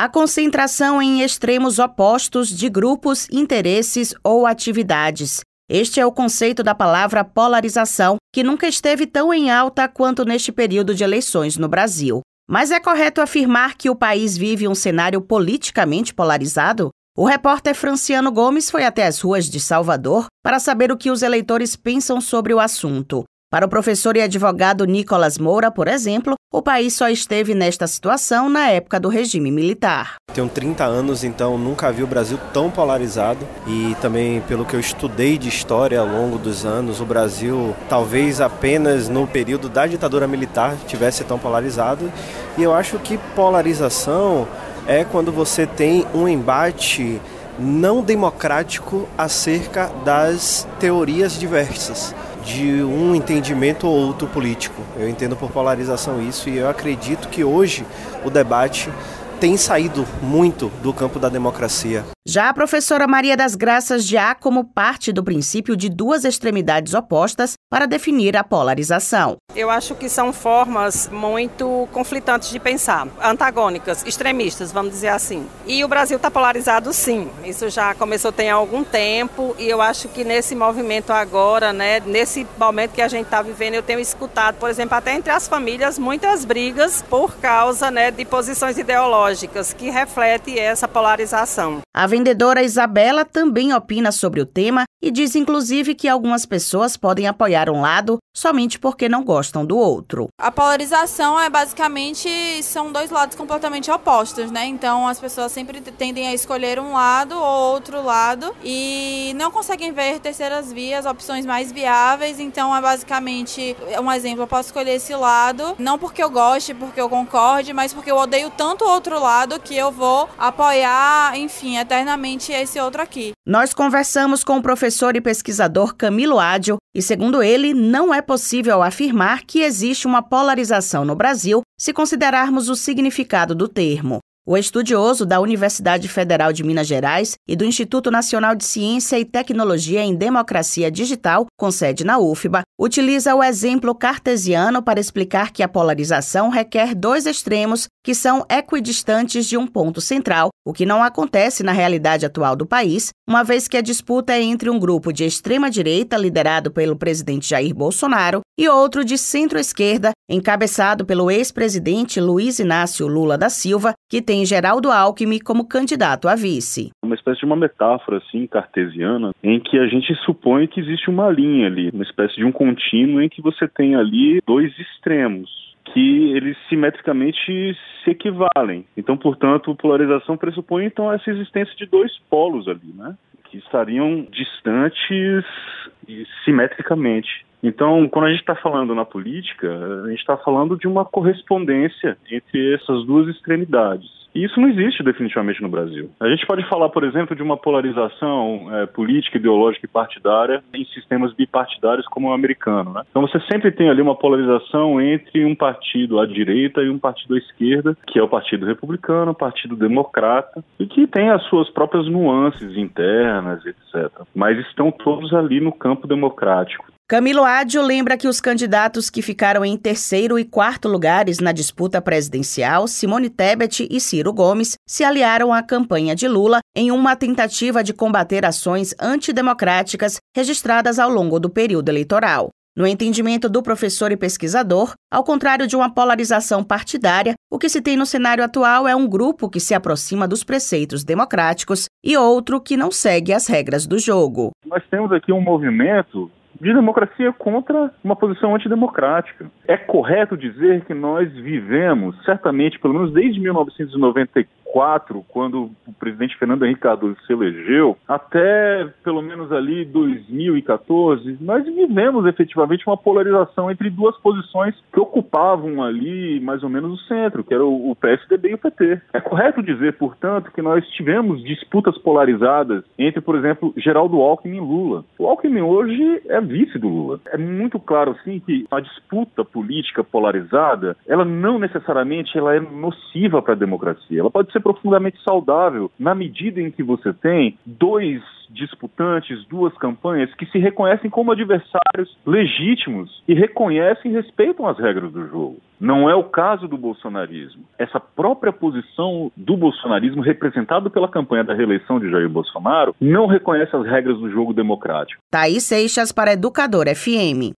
a concentração em extremos opostos de grupos, interesses ou atividades. Este é o conceito da palavra polarização, que nunca esteve tão em alta quanto neste período de eleições no Brasil. Mas é correto afirmar que o país vive um cenário politicamente polarizado? O repórter Franciano Gomes foi até as ruas de Salvador para saber o que os eleitores pensam sobre o assunto. Para o professor e advogado Nicolas Moura, por exemplo, o país só esteve nesta situação na época do regime militar. Tenho 30 anos, então nunca vi o Brasil tão polarizado e também pelo que eu estudei de história ao longo dos anos, o Brasil talvez apenas no período da ditadura militar tivesse tão polarizado. E eu acho que polarização é quando você tem um embate não democrático acerca das teorias diversas de um entendimento ou outro político. Eu entendo por polarização isso e eu acredito que hoje o debate tem saído muito do campo da democracia. Já a professora Maria das Graças já como parte do princípio de duas extremidades opostas para definir a polarização. Eu acho que são formas muito conflitantes de pensar, antagônicas, extremistas, vamos dizer assim. E o Brasil está polarizado sim. Isso já começou tem algum tempo e eu acho que nesse movimento agora, né, nesse momento que a gente está vivendo, eu tenho escutado, por exemplo, até entre as famílias, muitas brigas por causa, né, de posições ideológicas que refletem essa polarização. A vendedora Isabela também opina sobre o tema e diz inclusive que algumas pessoas podem apoiar um lado somente porque não gostam do outro. A polarização é basicamente são dois lados completamente opostos, né? Então as pessoas sempre tendem a escolher um lado ou outro lado e não conseguem ver terceiras vias, opções mais viáveis. Então é basicamente um exemplo, eu posso escolher esse lado não porque eu goste, porque eu concorde, mas porque eu odeio tanto o outro lado que eu vou apoiar, enfim, eternamente esse outro aqui. Nós conversamos com o professor e pesquisador Camilo Ádio e, segundo ele, não é possível afirmar que existe uma polarização no Brasil se considerarmos o significado do termo. O estudioso da Universidade Federal de Minas Gerais e do Instituto Nacional de Ciência e Tecnologia em Democracia Digital, com sede na UFBA, utiliza o exemplo cartesiano para explicar que a polarização requer dois extremos que são equidistantes de um ponto central, o que não acontece na realidade atual do país, uma vez que a disputa é entre um grupo de extrema-direita, liderado pelo presidente Jair Bolsonaro, e outro de centro-esquerda, encabeçado pelo ex-presidente Luiz Inácio Lula da Silva, que tem Geraldo Alckmin como candidato a vice. Uma espécie de uma metáfora assim cartesiana, em que a gente supõe que existe uma linha ali, uma espécie de um contínuo em que você tem ali dois extremos que eles simetricamente se equivalem. Então, portanto, polarização pressupõe então essa existência de dois polos ali, né? Que estariam distantes simetricamente. Então, quando a gente está falando na política, a gente está falando de uma correspondência entre essas duas extremidades. E isso não existe definitivamente no Brasil. A gente pode falar, por exemplo, de uma polarização é, política, ideológica e partidária em sistemas bipartidários como o americano. Né? Então você sempre tem ali uma polarização entre um partido à direita e um partido à esquerda, que é o Partido Republicano, o Partido Democrata, e que tem as suas próprias nuances internas, etc. Mas estão todos ali no campo democrático. Camilo Ádio lembra que os candidatos que ficaram em terceiro e quarto lugares na disputa presidencial, Simone Tebet e Ciro Gomes, se aliaram à campanha de Lula em uma tentativa de combater ações antidemocráticas registradas ao longo do período eleitoral. No entendimento do professor e pesquisador, ao contrário de uma polarização partidária, o que se tem no cenário atual é um grupo que se aproxima dos preceitos democráticos e outro que não segue as regras do jogo. Nós temos aqui um movimento de democracia contra uma posição antidemocrática. É correto dizer que nós vivemos, certamente, pelo menos desde 1994, 2004, quando presidente Fernando Henrique Cardoso se elegeu, até pelo menos ali 2014, nós vivemos efetivamente uma polarização entre duas posições que ocupavam ali mais ou menos o centro, que era o PSDB e o PT. É correto dizer, portanto, que nós tivemos disputas polarizadas entre, por exemplo, Geraldo Alckmin e Lula. O Alckmin hoje é vice do Lula. É muito claro, assim, que a disputa política polarizada, ela não necessariamente ela é nociva para a democracia. Ela pode ser profundamente saudável na medida em que você tem dois disputantes, duas campanhas que se reconhecem como adversários legítimos e reconhecem e respeitam as regras do jogo. Não é o caso do bolsonarismo. Essa própria posição do bolsonarismo, representado pela campanha da reeleição de Jair Bolsonaro, não reconhece as regras do jogo democrático. Thaís Seixas para Educador FM.